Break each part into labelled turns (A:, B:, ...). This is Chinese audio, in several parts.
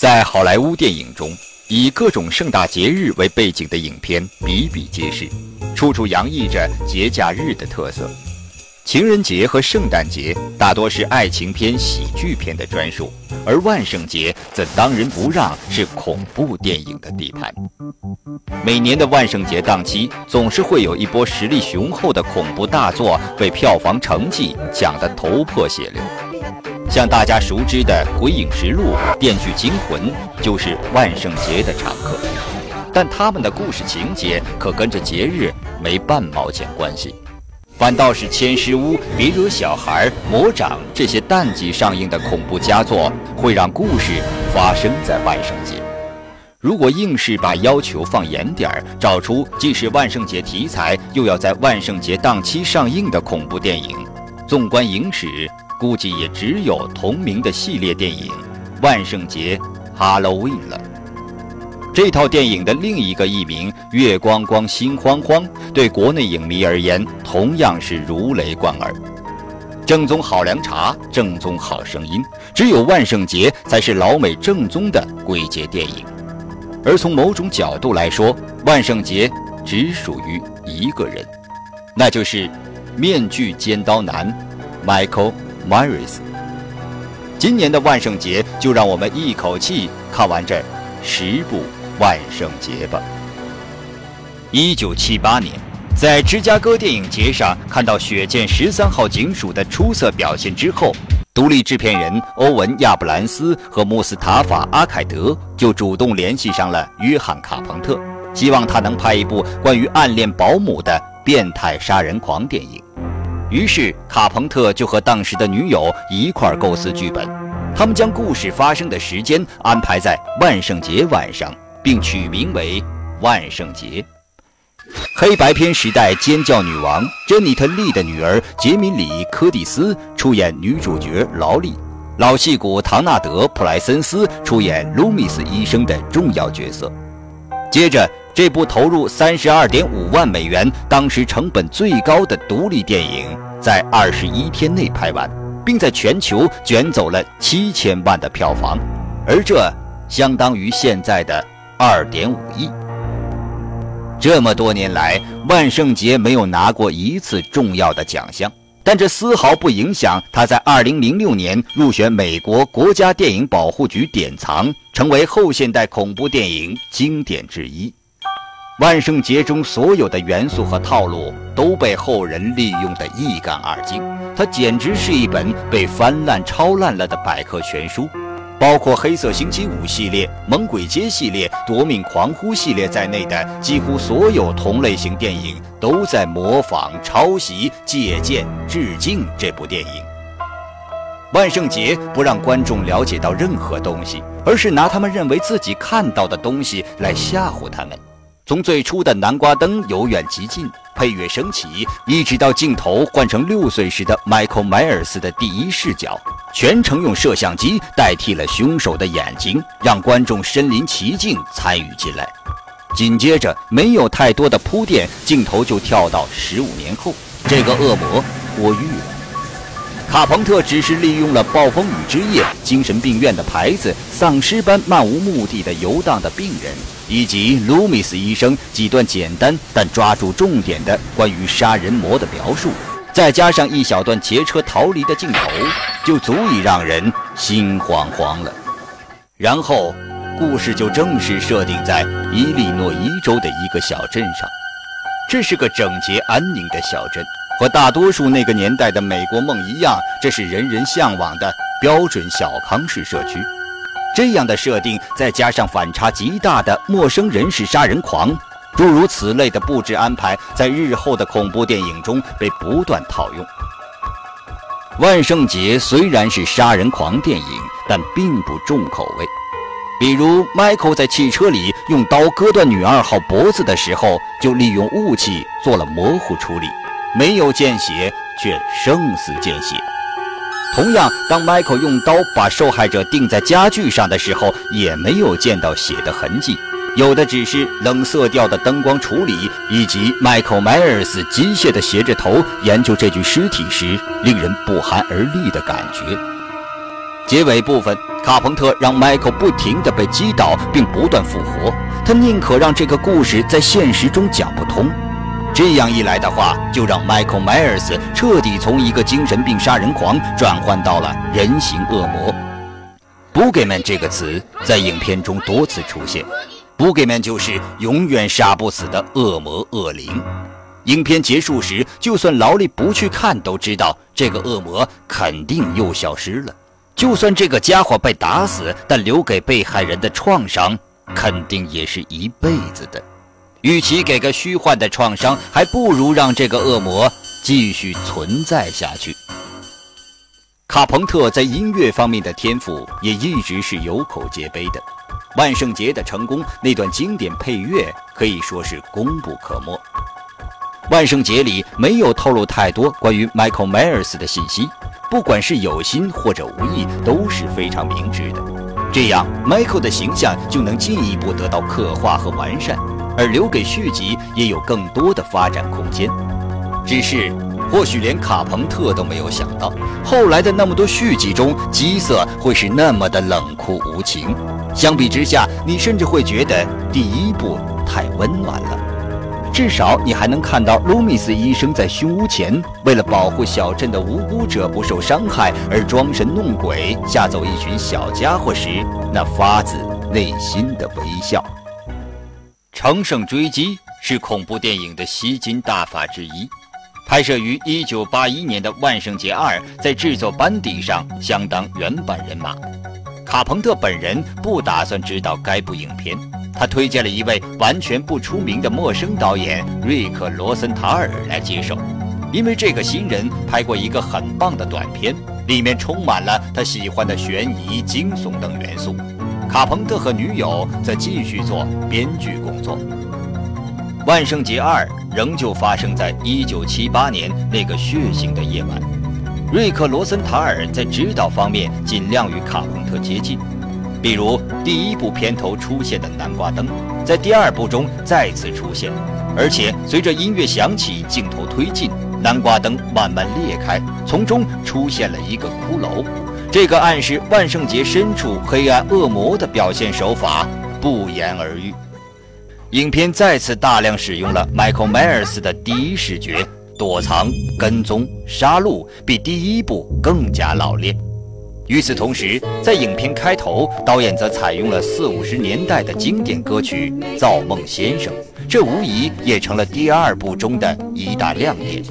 A: 在好莱坞电影中，以各种盛大节日为背景的影片比比皆是，处处洋溢着节假日的特色。情人节和圣诞节大多是爱情片、喜剧片的专属，而万圣节则当仁不让是恐怖电影的地盘。每年的万圣节档期，总是会有一波实力雄厚的恐怖大作被票房成绩抢得头破血流。像大家熟知的《鬼影实录》《电锯惊魂》，就是万圣节的常客。但他们的故事情节可跟着节日没半毛钱关系。反倒是《千尸屋》《别惹小孩》《魔掌》这些淡季上映的恐怖佳作，会让故事发生在万圣节。如果硬是把要求放严点儿，找出既是万圣节题材又要在万圣节档期上映的恐怖电影，纵观影史，估计也只有同名的系列电影《万圣节》（Halloween） 了。这套电影的另一个译名《月光光心慌慌》，对国内影迷而言同样是如雷贯耳。正宗好凉茶，正宗好声音，只有万圣节才是老美正宗的鬼节电影。而从某种角度来说，万圣节只属于一个人，那就是面具尖刀男 Michael Myris。今年的万圣节，就让我们一口气看完这十部。万圣节吧。一九七八年，在芝加哥电影节上看到《血溅十三号警署》的出色表现之后，独立制片人欧文·亚布兰斯和穆斯塔法·阿凯德就主动联系上了约翰·卡彭特，希望他能拍一部关于暗恋保姆的变态杀人狂电影。于是，卡彭特就和当时的女友一块构思剧本，他们将故事发生的时间安排在万圣节晚上。并取名为万圣节。黑白片时代尖叫女王珍妮特·利的女儿杰米里·柯蒂斯出演女主角劳莉，老戏骨唐纳德·普莱森斯出演卢米斯医生的重要角色。接着，这部投入三十二点五万美元、当时成本最高的独立电影，在二十一天内拍完，并在全球卷走了七千万的票房，而这相当于现在的。二点五亿。这么多年来，万圣节没有拿过一次重要的奖项，但这丝毫不影响他在二零零六年入选美国国家电影保护局典藏，成为后现代恐怖电影经典之一。万圣节中所有的元素和套路都被后人利用得一干二净，它简直是一本被翻烂抄烂了的百科全书。包括《黑色星期五》系列、《猛鬼街》系列、《夺命狂呼》系列在内的几乎所有同类型电影，都在模仿、抄袭、借鉴、致敬这部电影。万圣节不让观众了解到任何东西，而是拿他们认为自己看到的东西来吓唬他们。从最初的南瓜灯由远及近，配乐升起，一直到镜头换成六岁时的迈克尔·迈尔斯的第一视角，全程用摄像机代替了凶手的眼睛，让观众身临其境参与进来。紧接着，没有太多的铺垫，镜头就跳到十五年后，这个恶魔脱狱了。卡彭特只是利用了“暴风雨之夜”精神病院的牌子，丧尸般漫无目的的游荡的病人，以及卢米斯医生几段简单但抓住重点的关于杀人魔的描述，再加上一小段劫车逃离的镜头，就足以让人心慌慌了。然后，故事就正式设定在伊利诺伊州的一个小镇上，这是个整洁安宁的小镇。和大多数那个年代的美国梦一样，这是人人向往的标准小康式社区。这样的设定，再加上反差极大的陌生人是杀人狂，诸如此类的布置安排，在日后的恐怖电影中被不断套用。万圣节虽然是杀人狂电影，但并不重口味。比如，Michael 在汽车里用刀割断女二号脖子的时候，就利用雾气做了模糊处理。没有见血，却胜似见血。同样，当 Michael 用刀把受害者钉在家具上的时候，也没有见到血的痕迹，有的只是冷色调的灯光处理，以及 Michael Myers 机械地斜着头研究这具尸体时令人不寒而栗的感觉。结尾部分，卡朋特让 Michael 不停地被击倒，并不断复活。他宁可让这个故事在现实中讲不通。这样一来的话，就让 Michael Myers 彻底从一个精神病杀人狂转换到了人形恶魔。b o g e m a n 这个词在影片中多次出现，Boogeyman 就是永远杀不死的恶魔恶灵。影片结束时，就算劳力不去看，都知道这个恶魔肯定又消失了。就算这个家伙被打死，但留给被害人的创伤肯定也是一辈子的。与其给个虚幻的创伤，还不如让这个恶魔继续存在下去。卡朋特在音乐方面的天赋也一直是有口皆碑的，《万圣节的成功》那段经典配乐可以说是功不可没。《万圣节》里没有透露太多关于 Michael Myers 的信息。不管是有心或者无意，都是非常明智的。这样，Michael 的形象就能进一步得到刻画和完善，而留给续集也有更多的发展空间。只是，或许连卡朋特都没有想到，后来的那么多续集中，基瑟会是那么的冷酷无情。相比之下，你甚至会觉得第一部太温暖了。至少你还能看到卢米斯医生在凶屋前，为了保护小镇的无辜者不受伤害而装神弄鬼吓走一群小家伙时，那发自内心的微笑。乘胜追击是恐怖电影的吸金大法之一。拍摄于1981年的《万圣节二》在制作班底上相当原班人马。卡彭特本人不打算执导该部影片。他推荐了一位完全不出名的陌生导演瑞克·罗森塔尔来接手，因为这个新人拍过一个很棒的短片，里面充满了他喜欢的悬疑、惊悚等元素。卡彭特和女友则继续做编剧工作。《万圣节二》仍旧发生在1978年那个血腥的夜晚。瑞克·罗森塔尔在指导方面尽量与卡彭特接近。比如第一部片头出现的南瓜灯，在第二部中再次出现，而且随着音乐响起，镜头推进，南瓜灯慢慢裂开，从中出现了一个骷髅。这个暗示万圣节深处黑暗恶魔的表现手法不言而喻。影片再次大量使用了 Michael Myers 的第一视觉，躲藏、跟踪、杀戮，比第一部更加老练。与此同时，在影片开头，导演则采用了四五十年代的经典歌曲《造梦先生》，这无疑也成了第二部中的一大亮点。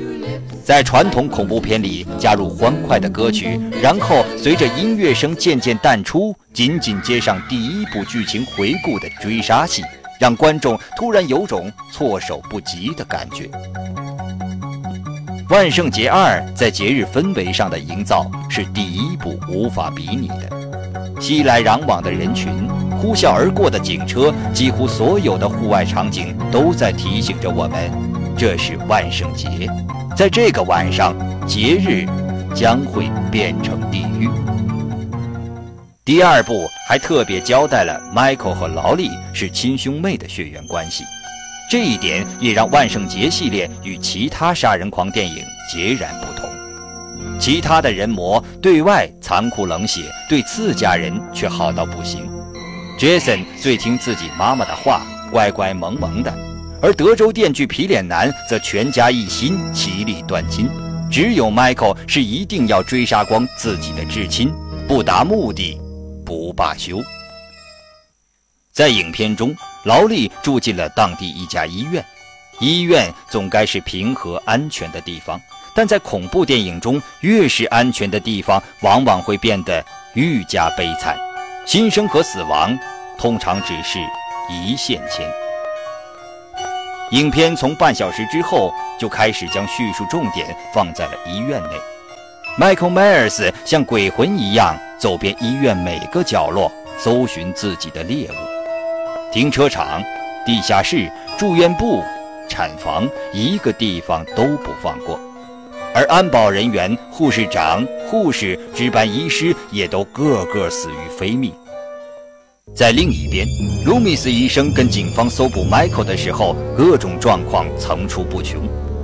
A: 在传统恐怖片里加入欢快的歌曲，然后随着音乐声渐渐淡出，紧紧接上第一部剧情回顾的追杀戏，让观众突然有种措手不及的感觉。万圣节二在节日氛围上的营造是第一部无法比拟的，熙来攘往的人群，呼啸而过的警车，几乎所有的户外场景都在提醒着我们，这是万圣节，在这个晚上，节日将会变成地狱。第二部还特别交代了 Michael 和劳力是亲兄妹的血缘关系。这一点也让万圣节系列与其他杀人狂电影截然不同。其他的人魔对外残酷冷血，对自家人却好到不行。Jason 最听自己妈妈的话，乖乖萌萌的；而德州电锯皮脸男则全家一心，其利断金。只有 Michael 是一定要追杀光自己的至亲，不达目的不罢休。在影片中，劳力住进了当地一家医院。医院总该是平和安全的地方，但在恐怖电影中，越是安全的地方，往往会变得愈加悲惨。新生和死亡通常只是一线牵。影片从半小时之后就开始将叙述重点放在了医院内。Michael Myers 像鬼魂一样走遍医院每个角落，搜寻自己的猎物。停车场、地下室、住院部、产房，一个地方都不放过。而安保人员、护士长、护士、值班医师也都个个死于非命。在另一边，卢米斯医生跟警方搜捕 Michael 的时候，各种状况层出不穷。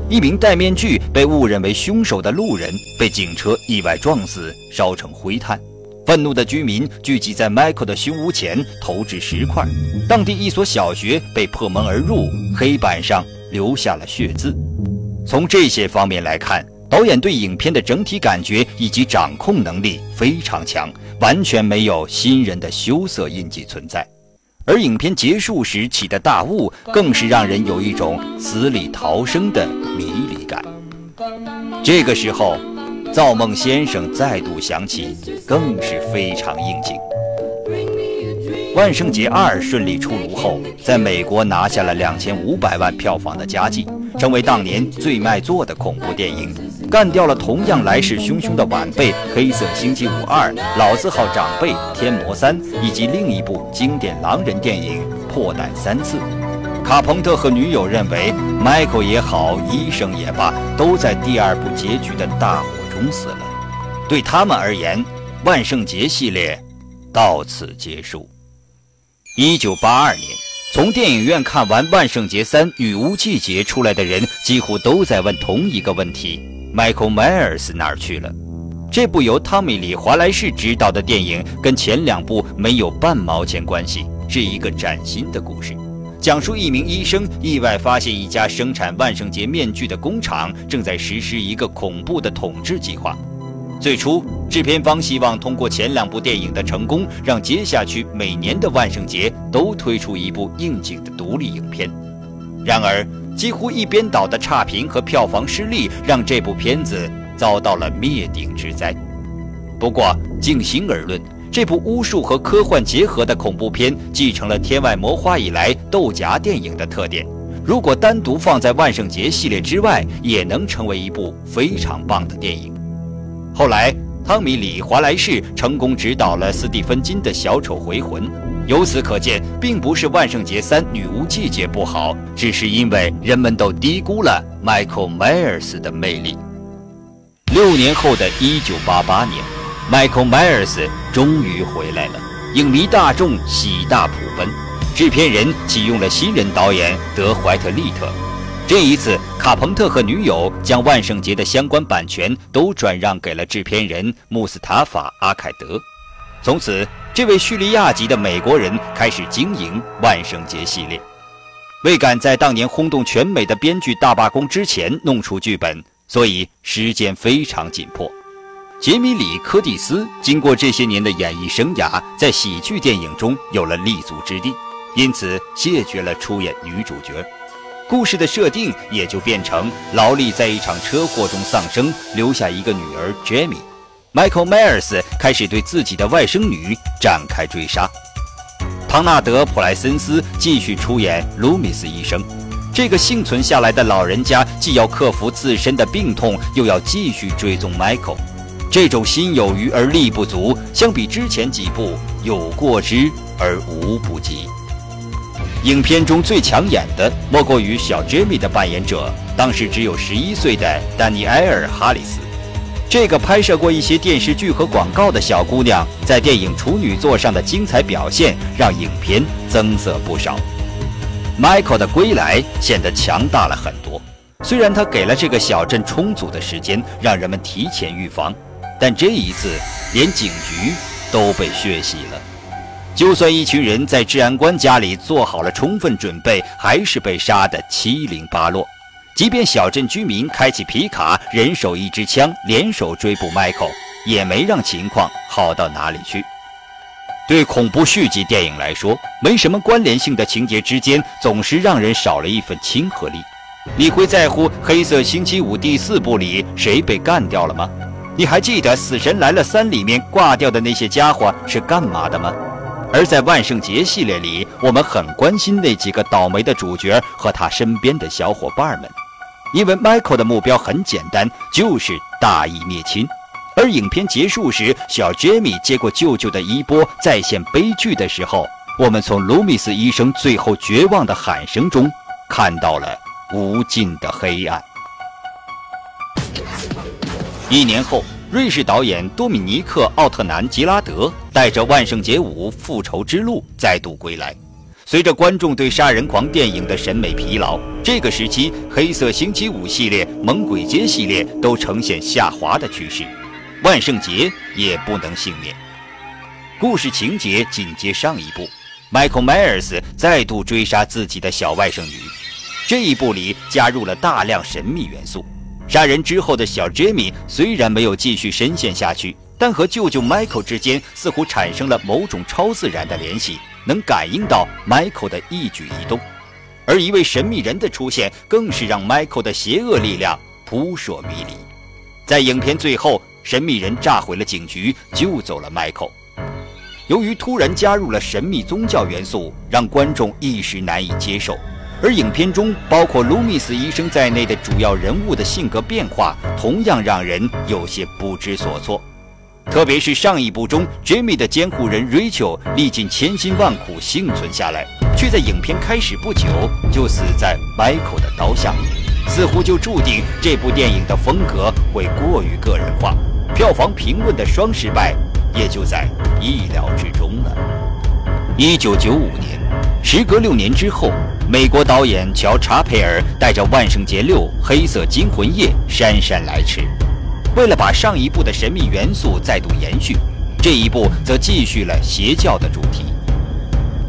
A: 一名戴面具被误认为凶手的路人被警车意外撞死，烧成灰炭。愤怒的居民聚集在 Michael 的凶屋前，投掷石块。当地一所小学被破门而入，黑板上留下了血渍。从这些方面来看，导演对影片的整体感觉以及掌控能力非常强，完全没有新人的羞涩印记存在。而影片结束时起的大雾，更是让人有一种死里逃生的迷离感。这个时候。造梦先生再度响起，更是非常应景。万圣节二顺利出炉后，在美国拿下了两千五百万票房的佳绩，成为当年最卖座的恐怖电影，干掉了同样来势汹汹的晚辈《黑色星期五二》、老字号长辈《天魔三》以及另一部经典狼人电影《破胆三次》。卡彭特和女友认为，迈克也好，医生也罢，都在第二部结局的大火。中死了，对他们而言，万圣节系列到此结束。一九八二年，从电影院看完《万圣节三：女巫季节》出来的人，几乎都在问同一个问题：Michael Myers 哪儿去了？这部由汤米·李·华莱士执导的电影，跟前两部没有半毛钱关系，是一个崭新的故事。讲述一名医生意外发现一家生产万圣节面具的工厂正在实施一个恐怖的统治计划。最初，制片方希望通过前两部电影的成功，让接下去每年的万圣节都推出一部应景的独立影片。然而，几乎一边倒的差评和票房失利，让这部片子遭到了灭顶之灾。不过，静心而论。这部巫术和科幻结合的恐怖片，继承了《天外魔花》以来豆荚电影的特点。如果单独放在万圣节系列之外，也能成为一部非常棒的电影。后来，汤米·李·华莱士成功执导了斯蒂芬金的《小丑回魂》。由此可见，并不是《万圣节三：女巫季节》不好，只是因为人们都低估了 Michael Myers 的魅力。六年后的一九八八年。Michael Myers 终于回来了，影迷大众喜大普奔。制片人启用了新人导演德怀特·利特。这一次，卡彭特和女友将万圣节的相关版权都转让给了制片人穆斯塔法·阿凯德。从此，这位叙利亚籍的美国人开始经营万圣节系列。为赶在当年轰动全美的编剧大罢工之前弄出剧本，所以时间非常紧迫。杰米里·柯蒂斯经过这些年的演艺生涯，在喜剧电影中有了立足之地，因此谢绝了出演女主角。故事的设定也就变成劳力在一场车祸中丧生，留下一个女儿杰米。Michael Myers 开始对自己的外甥女展开追杀。唐纳德·普莱森斯继续出演卢米斯医生，这个幸存下来的老人家既要克服自身的病痛，又要继续追踪 Michael。这种心有余而力不足，相比之前几部有过之而无不及。影片中最抢眼的莫过于小 Jimmy 的扮演者，当时只有十一岁的丹尼埃尔·哈里斯。这个拍摄过一些电视剧和广告的小姑娘，在电影处女座上的精彩表现，让影片增色不少。Michael 的归来显得强大了很多，虽然他给了这个小镇充足的时间，让人们提前预防。但这一次，连警局都被血洗了。就算一群人在治安官家里做好了充分准备，还是被杀得七零八落。即便小镇居民开起皮卡，人手一支枪，联手追捕 Michael，也没让情况好到哪里去。对恐怖续集电影来说，没什么关联性的情节之间，总是让人少了一份亲和力。你会在乎《黑色星期五》第四部里谁被干掉了吗？你还记得《死神来了三》里面挂掉的那些家伙是干嘛的吗？而在万圣节系列里，我们很关心那几个倒霉的主角和他身边的小伙伴们，因为 Michael 的目标很简单，就是大义灭亲。而影片结束时，小 Jamie 接过舅舅的衣钵，再现悲剧的时候，我们从卢米斯医生最后绝望的喊声中，看到了无尽的黑暗。一年后，瑞士导演多米尼克·奥特南·吉拉德带着《万圣节五：复仇之路》再度归来。随着观众对杀人狂电影的审美疲劳，这个时期《黑色星期五》系列、《猛鬼街》系列都呈现下滑的趋势，万圣节也不能幸免。故事情节紧接上一部，Michael Myers 再度追杀自己的小外甥女。这一部里加入了大量神秘元素。杀人之后的小 Jimmy 虽然没有继续深陷下去，但和舅舅 Michael 之间似乎产生了某种超自然的联系，能感应到 Michael 的一举一动。而一位神秘人的出现，更是让 Michael 的邪恶力量扑朔迷离。在影片最后，神秘人炸毁了警局，救走了 Michael。由于突然加入了神秘宗教元素，让观众一时难以接受。而影片中包括卢米斯医生在内的主要人物的性格变化，同样让人有些不知所措。特别是上一部中，Jamie 的监护人 Rachel 历尽千辛万苦幸存下来，却在影片开始不久就死在 Michael 的刀下，似乎就注定这部电影的风格会过于个人化，票房评论的双失败。也就在意料之中了。一九九五年，时隔六年之后，美国导演乔查佩尔带着《万圣节六：黑色惊魂夜》姗姗来迟。为了把上一部的神秘元素再度延续，这一部则继续了邪教的主题。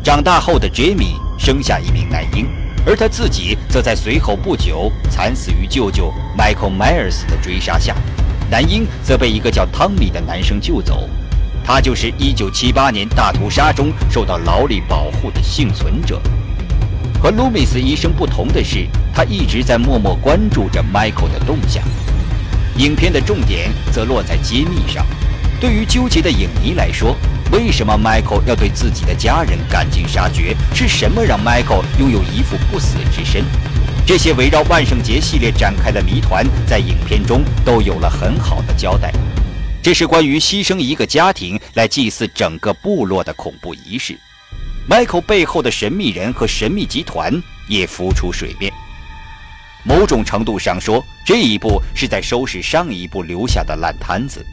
A: 长大后的杰米生下一名男婴，而他自己则在随后不久惨死于舅舅 Michael Myers 的追杀下。男婴则被一个叫汤米的男生救走。他就是1978年大屠杀中受到劳力保护的幸存者。和卢米斯医生不同的是，他一直在默默关注着 Michael 的动向。影片的重点则落在揭秘上。对于纠结的影迷来说，为什么 Michael 要对自己的家人赶尽杀绝？是什么让 Michael 拥有一副不死之身？这些围绕万圣节系列展开的谜团，在影片中都有了很好的交代。这是关于牺牲一个家庭来祭祀整个部落的恐怖仪式。Michael 背后的神秘人和神秘集团也浮出水面。某种程度上说，这一部是在收拾上一部留下的烂摊子。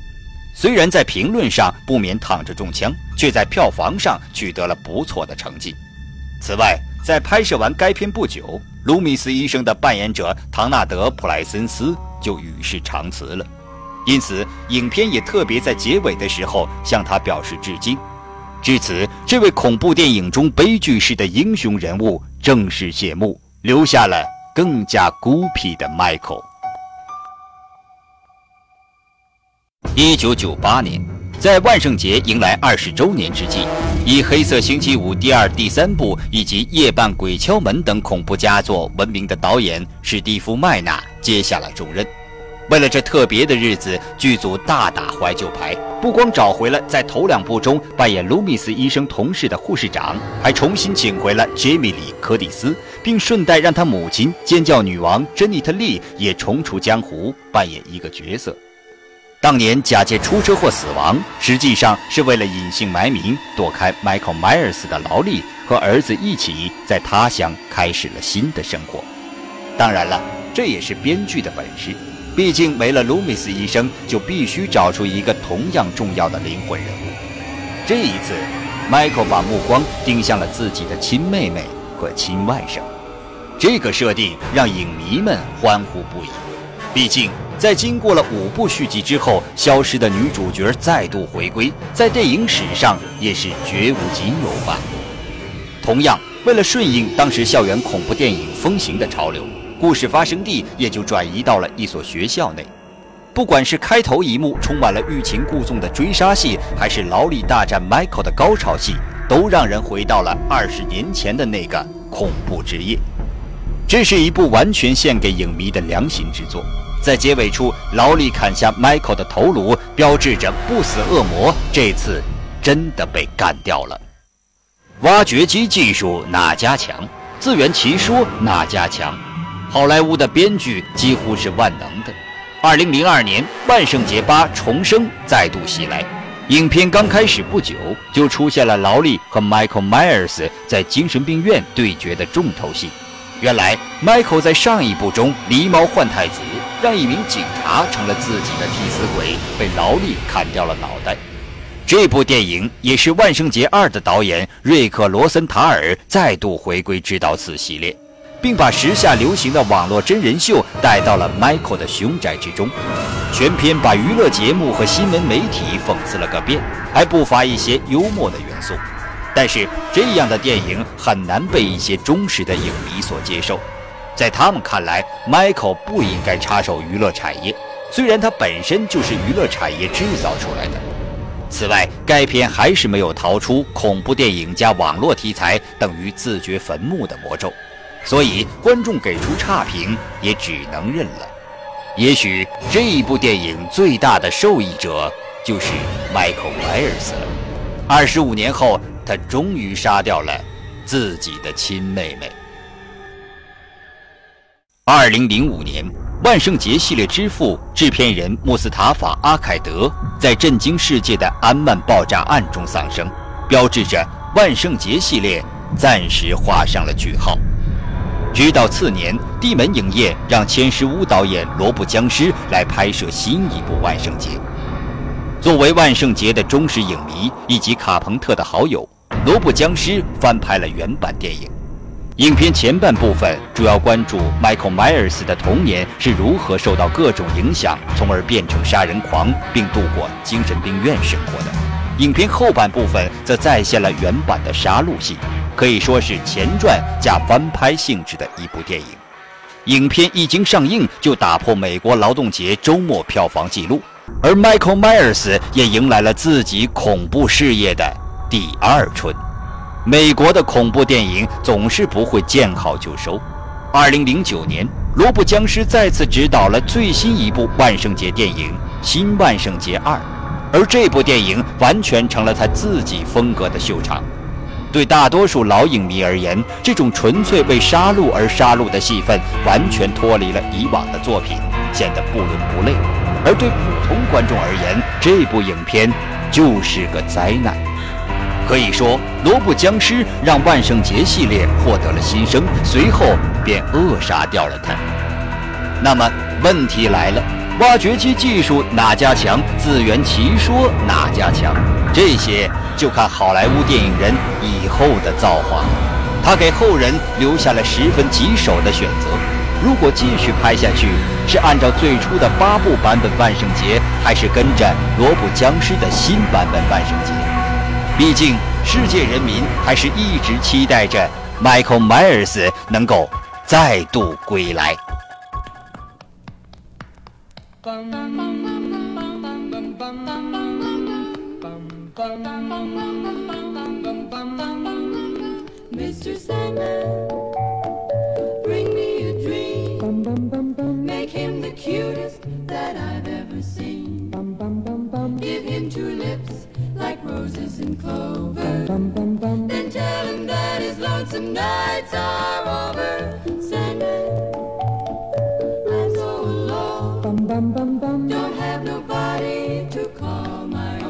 A: 虽然在评论上不免躺着中枪，却在票房上取得了不错的成绩。此外，在拍摄完该片不久，卢米斯医生的扮演者唐纳德·普莱森斯就与世长辞了。因此，影片也特别在结尾的时候向他表示致敬。至此，这位恐怖电影中悲剧式的英雄人物正式谢幕，留下了更加孤僻的 Michael。一九九八年，在万圣节迎来二十周年之际，以《黑色星期五》第二、第三部以及《夜半鬼敲门》等恐怖佳作闻名的导演史蒂夫·麦纳接下了重任。为了这特别的日子，剧组大打怀旧牌，不光找回了在头两部中扮演卢米斯医生同事的护士长，还重新请回了杰米里·柯蒂斯，并顺带让他母亲尖叫女王珍妮特·利也重出江湖，扮演一个角色。当年假借出车祸死亡，实际上是为了隐姓埋名，躲开迈克尔·迈尔斯的劳力，和儿子一起在他乡开始了新的生活。当然了，这也是编剧的本事。毕竟没了卢米斯医生，就必须找出一个同样重要的灵魂人物。这一次，迈克把目光盯向了自己的亲妹妹和亲外甥。这个设定让影迷们欢呼不已。毕竟，在经过了五部续集之后，消失的女主角再度回归，在电影史上也是绝无仅有吧。同样，为了顺应当时校园恐怖电影风行的潮流。故事发生地也就转移到了一所学校内。不管是开头一幕充满了欲擒故纵的追杀戏，还是劳力大战 Michael 的高潮戏，都让人回到了二十年前的那个恐怖之夜。这是一部完全献给影迷的良心之作。在结尾处，劳力砍下 Michael 的头颅，标志着不死恶魔这次真的被干掉了。挖掘机技术哪家强？自圆其说哪家强？好莱坞的编剧几乎是万能的。二零零二年，《万圣节八重生》再度袭来。影片刚开始不久，就出现了劳力和 Michael Myers 在精神病院对决的重头戏。原来，Michael 在上一部中狸猫换太子，让一名警察成了自己的替死鬼，被劳力砍掉了脑袋。这部电影也是《万圣节二》的导演瑞克·罗森塔尔再度回归执导此系列。并把时下流行的网络真人秀带到了 Michael 的凶宅之中。全片把娱乐节目和新闻媒体讽刺了个遍，还不乏一些幽默的元素。但是这样的电影很难被一些忠实的影迷所接受，在他们看来，Michael 不应该插手娱乐产业，虽然他本身就是娱乐产业制造出来的。此外，该片还是没有逃出恐怖电影加网络题材等于自掘坟墓的魔咒，所以观众给出差评也只能认了。也许这一部电影最大的受益者就是 Michael Myers 了。二十五年后。他终于杀掉了自己的亲妹妹。二零零五年，万圣节系列之父、制片人穆斯塔法·阿凯德在震惊世界的安曼爆炸案中丧生，标志着万圣节系列暂时画上了句号。直到次年，地门影业让千石屋导演罗布·僵尸来拍摄新一部万圣节。作为万圣节的忠实影迷以及卡朋特的好友。罗布僵尸翻拍了原版电影，影片前半部分主要关注 Michael Myers 的童年是如何受到各种影响，从而变成杀人狂，并度过精神病院生活的。影片后半部分则再现了原版的杀戮戏，可以说是前传加翻拍性质的一部电影。影片一经上映就打破美国劳动节周末票房纪录，而 Michael Myers 也迎来了自己恐怖事业的。第二春，美国的恐怖电影总是不会见好就收。二零零九年，罗布僵尸再次执导了最新一部万圣节电影《新万圣节二》，而这部电影完全成了他自己风格的秀场。对大多数老影迷而言，这种纯粹为杀戮而杀戮的戏份完全脱离了以往的作品，显得不伦不类；而对普通观众而言，这部影片就是个灾难。可以说，罗布僵尸让万圣节系列获得了新生，随后便扼杀掉了它。那么问题来了，挖掘机技术哪家强？自圆其说哪家强？这些就看好莱坞电影人以后的造化。他给后人留下了十分棘手的选择：如果继续拍下去，是按照最初的八部版本万圣节，还是跟着罗布僵尸的新版本万圣节？毕竟，世界人民还是一直期待着 Michael Myers 能够再度归来。
B: Mr. Sandman, bring me a dream. Make him the cutest that I've ever seen. Give him two lips like roses and clover. Then tell him that his lonesome nights are over. Sandman, I'm so alone. Don't have nobody to call my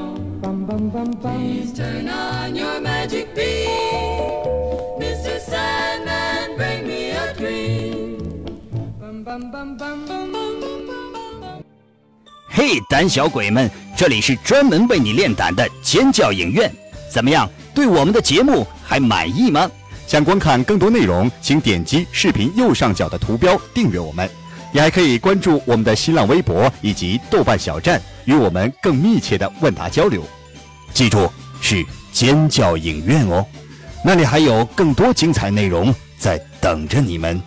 A: 嘿，胆小鬼们！这里是专门为你练胆的尖叫影院，怎么样？对我们的节目还满意吗？
C: 想观看更多内容，请点击视频右上角的图标订阅我们。你还可以关注我们的新浪微博以及豆瓣小站，与我们更密切的问答交流。
A: 记住，是尖叫影院哦，那里还有更多精彩内容在等着你们，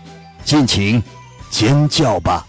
A: 尽情尖叫吧！